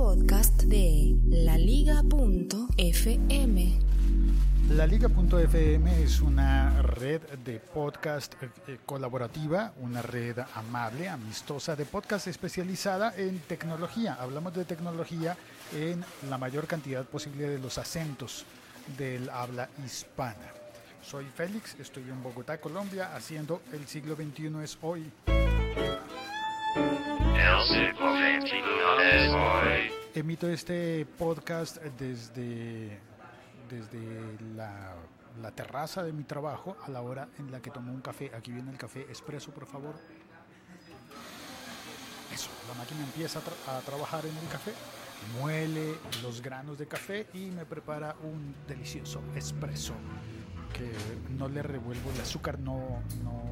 podcast de laliga.fm. Laliga.fm es una red de podcast eh, eh, colaborativa, una red amable, amistosa de podcast especializada en tecnología. Hablamos de tecnología en la mayor cantidad posible de los acentos del habla hispana. Soy Félix, estoy en Bogotá, Colombia, haciendo El siglo XXI es hoy. Emito este podcast desde, desde la, la terraza de mi trabajo a la hora en la que tomo un café. Aquí viene el café expreso, por favor. Eso, la máquina empieza a, tra- a trabajar en el café, muele los granos de café y me prepara un delicioso expreso que no le revuelvo el azúcar, no, no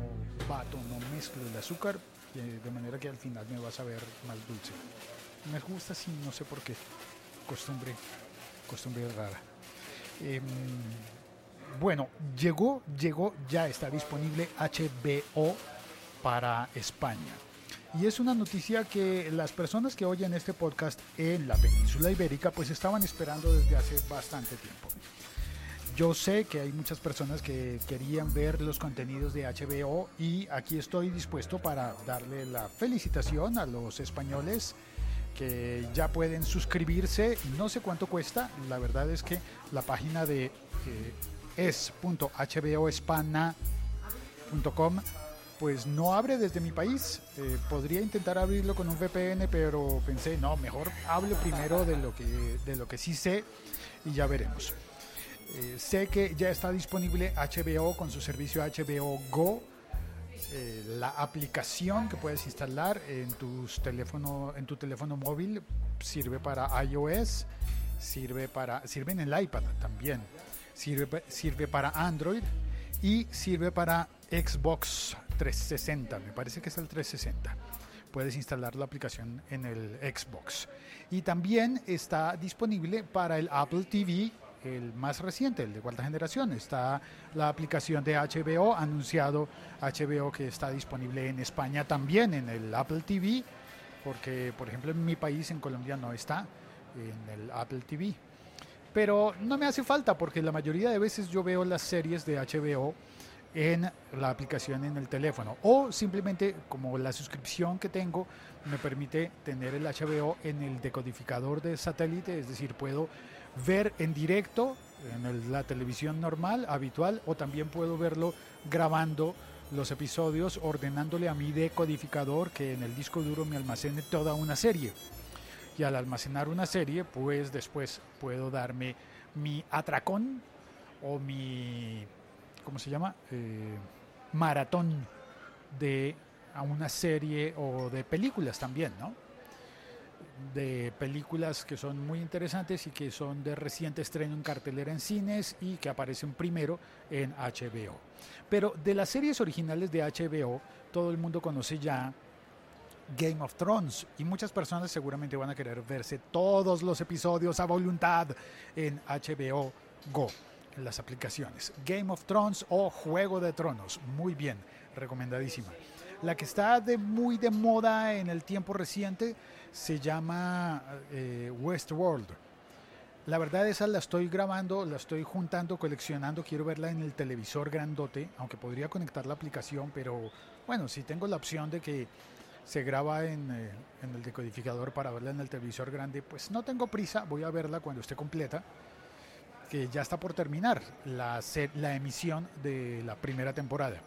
bato, no mezclo el azúcar, de manera que al final me va a saber más dulce. Me gusta así, no sé por qué. Costumbre, costumbre rara. Em, bueno, llegó, llegó, ya está disponible HBO para España. Y es una noticia que las personas que oyen este podcast en la península ibérica pues estaban esperando desde hace bastante tiempo. Yo sé que hay muchas personas que querían ver los contenidos de HBO y aquí estoy dispuesto para darle la felicitación a los españoles que ya pueden suscribirse. No sé cuánto cuesta, la verdad es que la página de eh, es.hbohispana.com pues no abre desde mi país. Eh, podría intentar abrirlo con un VPN, pero pensé, no, mejor hablo primero de lo que, de lo que sí sé y ya veremos. Eh, sé que ya está disponible HBO con su servicio HBO Go, eh, la aplicación que puedes instalar en, tus teléfono, en tu teléfono móvil sirve para iOS, sirve, para, sirve en el iPad también, sirve, sirve para Android y sirve para Xbox 360, me parece que es el 360. Puedes instalar la aplicación en el Xbox. Y también está disponible para el Apple TV, el más reciente, el de cuarta generación. Está la aplicación de HBO, anunciado HBO que está disponible en España también en el Apple TV, porque por ejemplo en mi país, en Colombia, no está en el Apple TV. Pero no me hace falta porque la mayoría de veces yo veo las series de HBO en la aplicación en el teléfono o simplemente como la suscripción que tengo me permite tener el HBO en el decodificador de satélite, es decir, puedo ver en directo en la televisión normal, habitual, o también puedo verlo grabando los episodios, ordenándole a mi decodificador que en el disco duro me almacene toda una serie. Y al almacenar una serie, pues después puedo darme mi atracón o mi, ¿cómo se llama? Eh, maratón de a una serie o de películas también, ¿no? De películas que son muy interesantes y que son de reciente estreno en cartelera en cines y que aparecen primero en HBO. Pero de las series originales de HBO, todo el mundo conoce ya Game of Thrones y muchas personas seguramente van a querer verse todos los episodios a voluntad en HBO Go, las aplicaciones. Game of Thrones o Juego de Tronos, muy bien, recomendadísima. La que está de muy de moda en el tiempo reciente se llama eh, Westworld. La verdad esa la estoy grabando, la estoy juntando, coleccionando, quiero verla en el televisor grandote, aunque podría conectar la aplicación, pero bueno, si tengo la opción de que se graba en, eh, en el decodificador para verla en el televisor grande, pues no tengo prisa, voy a verla cuando esté completa, que ya está por terminar la, emisión de la primera temporada.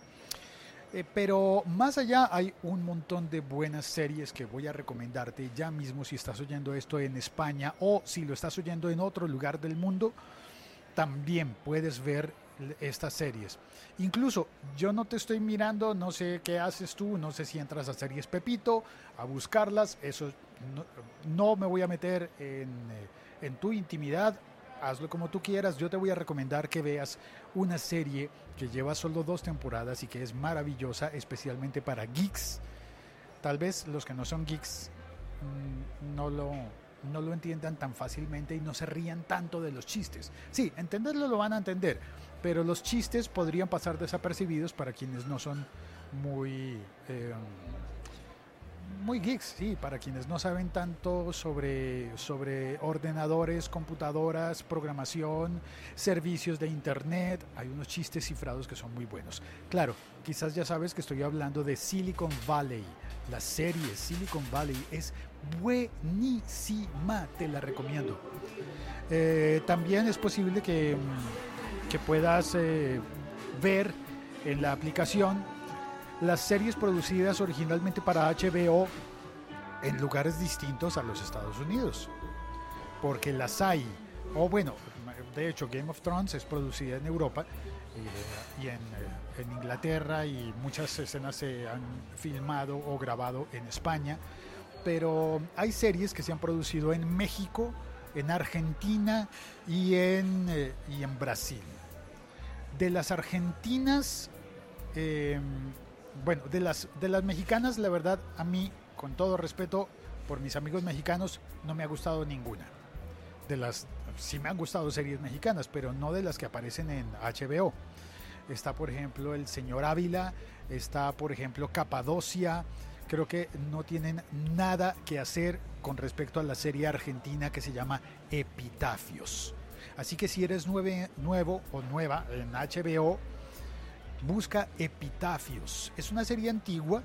Eh, pero más allá hay un montón de buenas series que voy a recomendarte ya mismo si estás oyendo esto en España o si lo estás oyendo en otro lugar del mundo, también puedes ver estas series. Incluso yo no te estoy mirando, no sé qué haces tú, no sé si entras a series Pepito, a buscarlas, eso no, me voy a meter en, eh, en tu intimidad, hazlo como tú quieras, yo te voy a recomendar que veas una serie que lleva solo dos temporadas y que es maravillosa, especialmente para geeks. Tal vez los que no son geeks mm, no lo, no lo entiendan tan fácilmente y no se rían tanto de los chistes. Sí, entenderlo lo van a entender, pero los chistes podrían pasar desapercibidos para quienes no son muy... eh, muy geeks, sí, para quienes no saben tanto sobre, sobre ordenadores, computadoras, programación, servicios de internet, hay unos chistes cifrados que son muy buenos. Claro, quizás ya sabes que estoy hablando de Silicon Valley. La serie Silicon Valley es buenísima, te la recomiendo. Eh, también es posible que, que puedas eh, ver en la aplicación las series producidas originalmente para HBO en lugares distintos a los Estados Unidos. Porque las hay, o bueno, de hecho Game of Thrones es producida en Europa eh, y en, eh, en, Inglaterra y muchas escenas se han filmado o grabado en España. Pero hay series que se han producido en México, en Argentina y en, eh, y en Brasil. De las argentinas, eh, bueno, de las, de las mexicanas, la verdad, a mí, con todo respeto por mis amigos mexicanos, no me ha gustado ninguna. De las, sí me han gustado series mexicanas, pero no de las que aparecen en HBO. Está, por ejemplo, El Señor Ávila, está, por ejemplo, Capadocia. Creo que no tienen nada que hacer con respecto a la serie argentina que se llama Epitafios. Así que si eres nuevo o nueva en HBO, busca Epitafios. Es una serie antigua,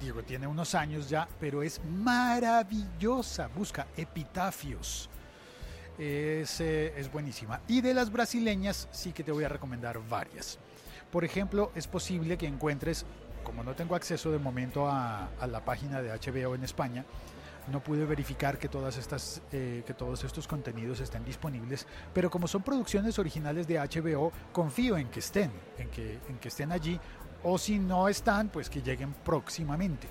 digo, tiene unos años ya, pero es maravillosa. Busca Epitafios. Es, eh, es, buenísima. Y de las brasileñas sí que te voy a recomendar varias. Por ejemplo, es posible que encuentres, como no tengo acceso de momento a, a la página de HBO en España, no pude verificar que todas estas eh, que todos estos contenidos estén disponibles pero como son producciones originales de HBO confío en que estén en que estén allí o si no están pues que lleguen próximamente.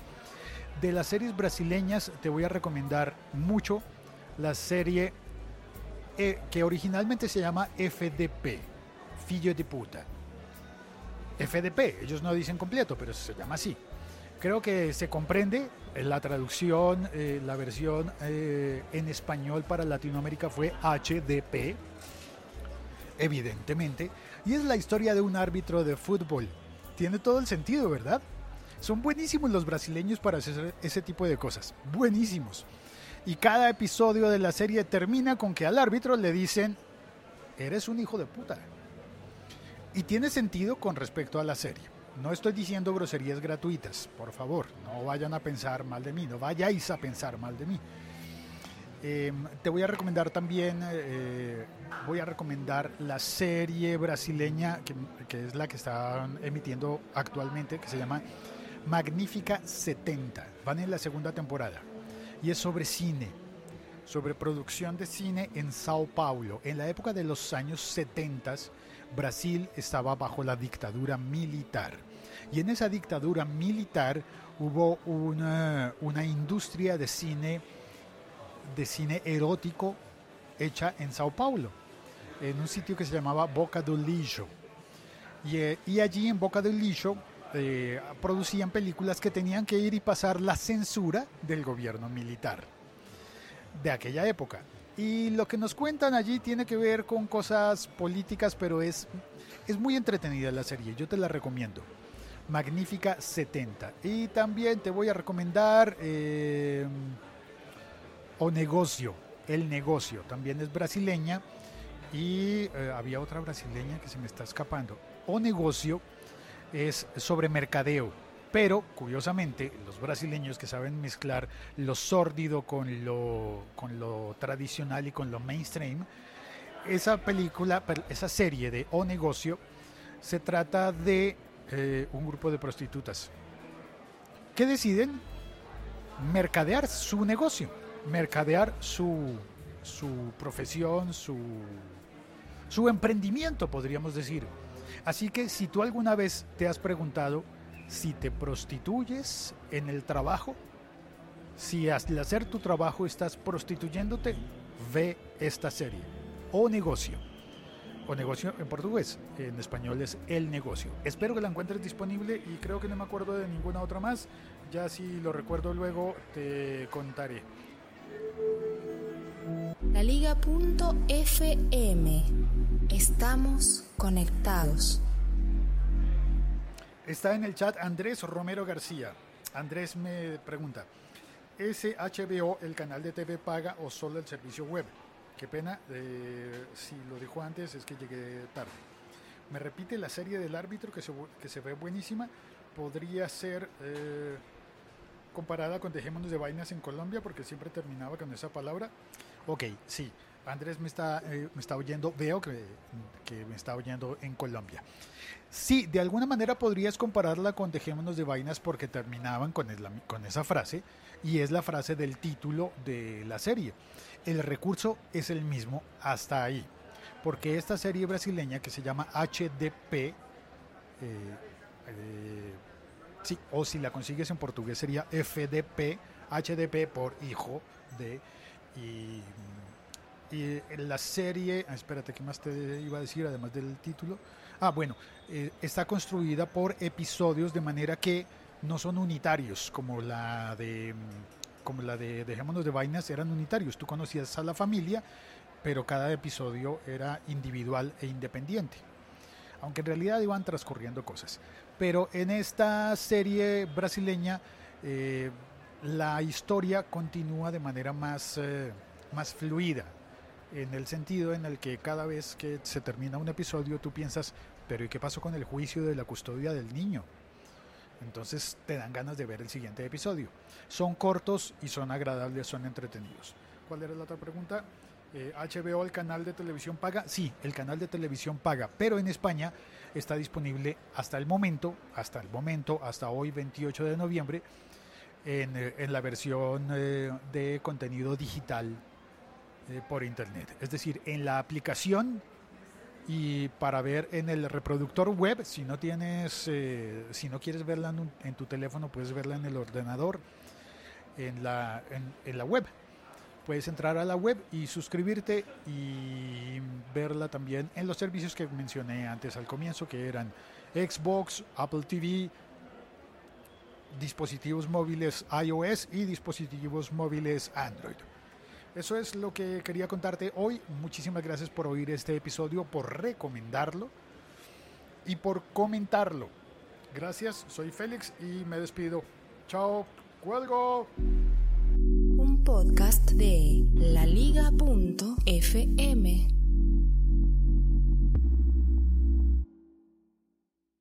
De las series brasileñas te voy a recomendar mucho la serie eh, que originalmente se llama FDP Filho de puta. FDP ellos no dicen completo pero se llama así creo que se comprende la traducción, eh, la versión eh, en español para Latinoamérica fue HDP, evidentemente, y es la historia de un árbitro de fútbol. Tiene todo el sentido, ¿verdad? Son buenísimos los brasileños para hacer ese tipo de cosas, buenísimos. Y cada episodio de la serie termina con que al árbitro le dicen, eres un hijo de puta. Y tiene sentido con respecto a la serie. No estoy diciendo groserías gratuitas, por favor, no vayan a pensar mal de mí, no vayáis a pensar mal de mí. Eh, te voy a recomendar también, eh, voy a recomendar la serie brasileña, que, que, es la que están emitiendo actualmente, que se llama Magnífica 70. Van en la segunda temporada. Y es sobre cine, sobre producción de cine en Sao Paulo. En la época de los años 70, Brasil estaba bajo la dictadura militar. Y en esa dictadura militar hubo una, una industria de cine, de cine erótico hecha en Sao Paulo, en un sitio que se llamaba Boca do Lixo. Y, eh, y allí en Boca del Lixo eh, producían películas que tenían que ir y pasar la censura del gobierno militar de aquella época. Y lo que nos cuentan allí tiene que ver con cosas políticas, pero es, es muy entretenida la serie, yo te la recomiendo. Magnífica 70. Y también te voy a recomendar eh, O Negocio, El Negocio, también es brasileña. Y eh, había otra brasileña que se me está escapando. O Negocio es sobre mercadeo, pero curiosamente los brasileños que saben mezclar lo sórdido con lo, con lo tradicional y con lo mainstream, esa película, esa serie de O Negocio, se trata de eh, un grupo de prostitutas que deciden mercadear su negocio, mercadear su, su profesión, su, su emprendimiento, podríamos decir. Así que si tú alguna vez te has preguntado si te prostituyes en el trabajo, si al hacer tu trabajo estás prostituyéndote, ve esta serie o negocio o negocio en portugués, en español es el negocio. Espero que la encuentres disponible y creo que no me acuerdo de ninguna otra más. Ya si lo recuerdo luego te contaré. La Liga.fm. Estamos conectados. Está en el chat Andrés Romero García. Andrés me pregunta, ¿es HBO el canal de TV paga o solo el servicio web? Qué pena, eh, si lo dijo antes es que llegué tarde. Me repite la serie del árbitro que se, que se ve buenísima. Podría ser eh, comparada con Dejémonos de Vainas en Colombia porque siempre terminaba con esa palabra. Ok, sí. Andrés me está, eh, me está oyendo, veo que, que, me está oyendo en Colombia. Sí, de alguna manera podrías compararla con Dejémonos de Vainas porque terminaban con, con esa frase y es la frase del título de la serie. El recurso es el mismo hasta ahí, porque esta serie brasileña que se llama HDP, eh, eh, sí, o si la consigues en portugués sería FDP, HDP por hijo de... y la serie, ah, espérate, ¿qué más te iba a decir además del título? Ah, bueno, eh, está construida por episodios de manera que no son unitarios como la de como la de Dejémonos de Vainas eran unitarios. Tú conocías a la familia, pero cada episodio era individual e independiente. Aunque en realidad iban transcurriendo cosas. Pero en esta serie brasileña eh, la historia continúa de manera más, eh, más fluida, en el sentido en el que cada vez que se termina un episodio tú piensas, pero ¿y qué pasó con el juicio de la custodia del niño? Entonces te dan ganas de ver el siguiente episodio. Son cortos y son agradables, son entretenidos. ¿Cuál era la otra pregunta? HBO, eh, el canal de televisión paga. Sí, el canal de televisión paga, pero en España está disponible hasta el momento, hasta el momento, hasta hoy 28 de noviembre, en, eh, la versión eh, de contenido digital por internet. Es decir, en la aplicación y para ver en el reproductor web, si no tienes, eh, si no quieres verla en, tu teléfono, puedes verla en el ordenador, en la, en, la web. Puedes entrar a la web y suscribirte y verla también en los servicios que mencioné antes al comienzo, que eran Xbox, Apple TV, dispositivos móviles iOS y dispositivos móviles Android. Eso es lo que quería contarte hoy. Muchísimas gracias por oír este episodio, por recomendarlo y por comentarlo. Gracias, soy Félix y me despido. Chao, cuelgo. Un podcast de laliga.fm.